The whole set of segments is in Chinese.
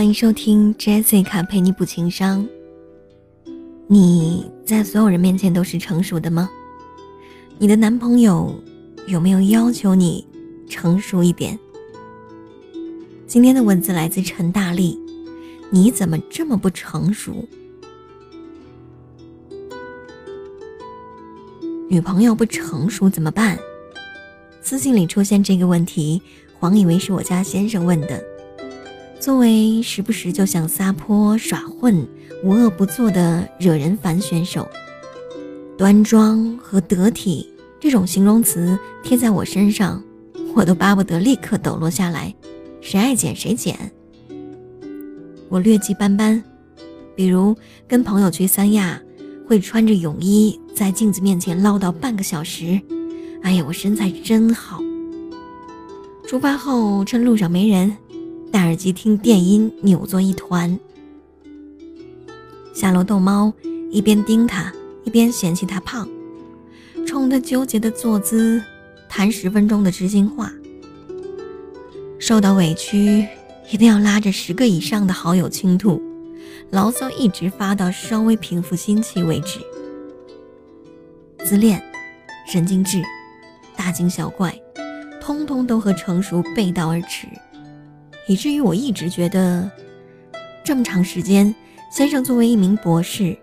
欢迎收听 Jessica 陪你补情商。你在所有人面前都是成熟的吗？你的男朋友有没有要求你成熟一点？今天的文字来自陈大力，你怎么这么不成熟？女朋友不成熟怎么办？私信里出现这个问题，黄以为是我家先生问的。作为时不时就想撒泼耍混、无恶不作的惹人烦选手，端庄和得体这种形容词贴在我身上，我都巴不得立刻抖落下来，谁爱剪谁剪。我劣迹斑斑，比如跟朋友去三亚，会穿着泳衣在镜子面前唠叨半个小时。哎呀，我身材真好。出发后趁路上没人。戴耳机听电音，扭作一团。下楼逗猫，一边盯他，一边嫌弃他胖，冲他纠结的坐姿谈十分钟的知心话。受到委屈，一定要拉着十个以上的好友倾吐，牢骚一直发到稍微平复心气为止。自恋、神经质、大惊小怪，通通都和成熟背道而驰。以至于我一直觉得，这么长时间，先生作为一名博士，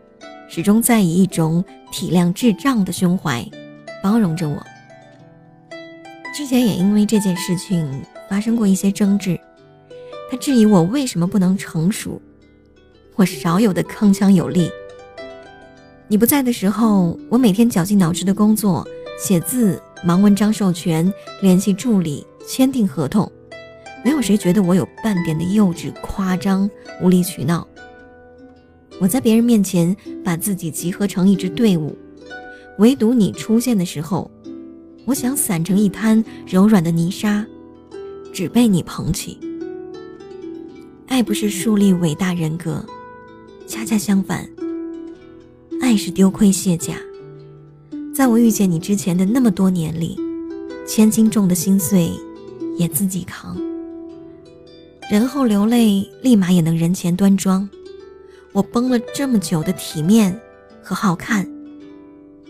始终在以一种体谅智障的胸怀包容着我。之前也因为这件事情发生过一些争执，他质疑我为什么不能成熟，我少有的铿锵有力。你不在的时候，我每天绞尽脑汁的工作、写字、忙文章授权、联系助理、签订合同。没有谁觉得我有半点的幼稚、夸张、无理取闹。我在别人面前把自己集合成一支队伍，唯独你出现的时候，我想散成一滩柔软的泥沙，只被你捧起。爱不是树立伟大人格，恰恰相反，爱是丢盔卸甲。在我遇见你之前的那么多年里，千斤重的心碎也自己扛。人后流泪，立马也能人前端庄。我崩了这么久的体面和好看，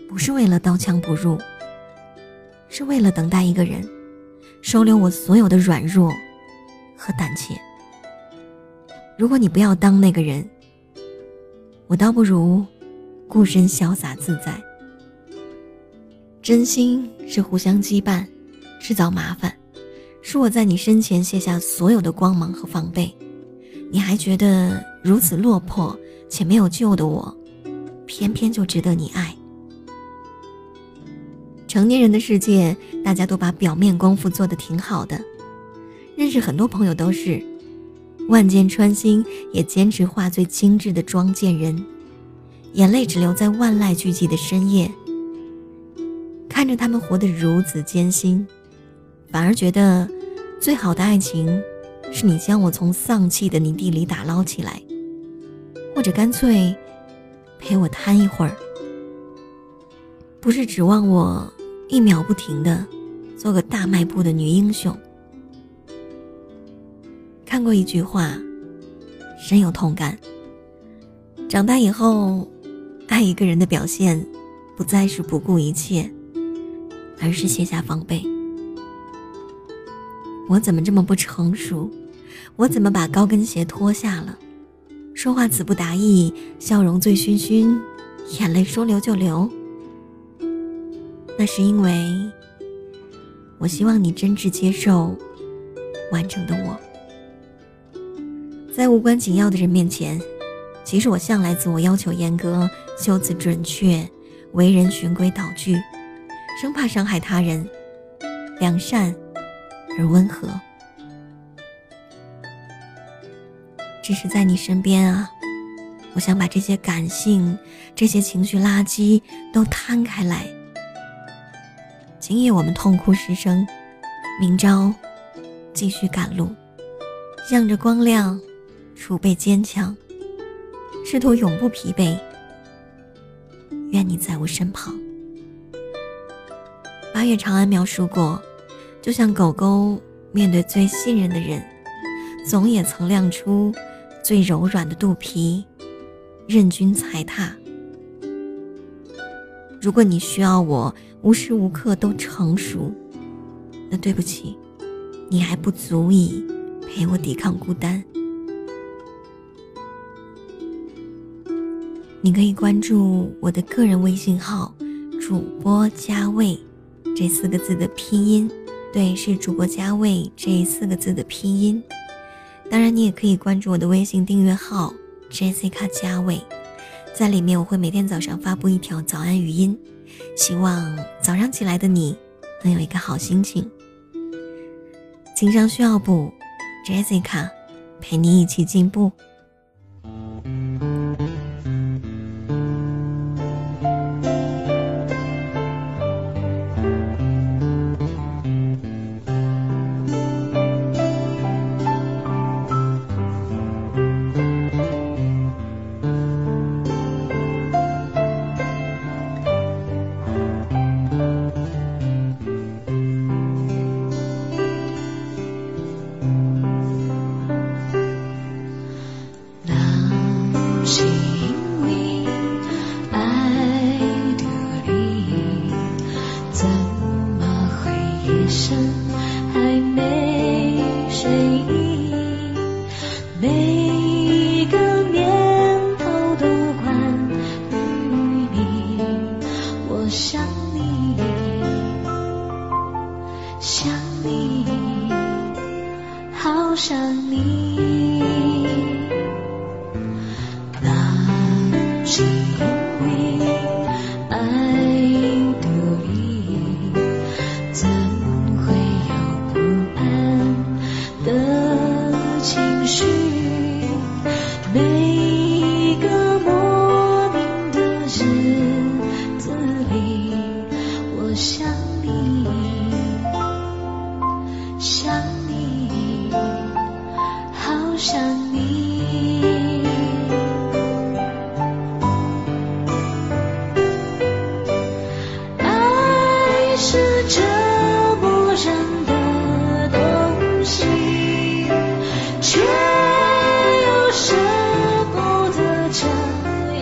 不是为了刀枪不入，是为了等待一个人，收留我所有的软弱和胆怯。如果你不要当那个人，我倒不如孤身潇洒自在。真心是互相羁绊，制造麻烦。是我在你身前卸下所有的光芒和防备，你还觉得如此落魄且没有救的我，偏偏就值得你爱。成年人的世界，大家都把表面功夫做得挺好的，认识很多朋友都是万箭穿心，也坚持化最精致的妆见人，眼泪只留在万籁俱寂的深夜，看着他们活得如此艰辛，反而觉得。最好的爱情，是你将我从丧气的泥地里打捞起来，或者干脆陪我瘫一会儿，不是指望我一秒不停的做个大迈步的女英雄。看过一句话，深有同感。长大以后，爱一个人的表现，不再是不顾一切，而是卸下防备。我怎么这么不成熟？我怎么把高跟鞋脱下了？说话词不达意，笑容醉醺醺，眼泪说流就流。那是因为，我希望你真挚接受完整的我。在无关紧要的人面前，其实我向来自我要求严格，修辞准确，为人循规蹈矩，生怕伤害他人，良善。而温和，只是在你身边啊！我想把这些感性、这些情绪垃圾都摊开来。今夜我们痛哭失声，明朝继续赶路，向着光亮，储备坚强，试图永不疲惫。愿你在我身旁。八月长安描述过。就像狗狗面对最信任的人，总也曾亮出最柔软的肚皮，任君踩踏。如果你需要我无时无刻都成熟，那对不起，你还不足以陪我抵抗孤单。你可以关注我的个人微信号“主播加位”这四个字的拼音，对，是主播加味这四个字的拼音。当然，你也可以关注我的微信订阅号 “Jessica 加味”，在里面我会每天早上发布一条早安语音，希望早上起来的你能有一个好心情。情商需要补，Jessica 陪你一起进步。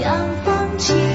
有。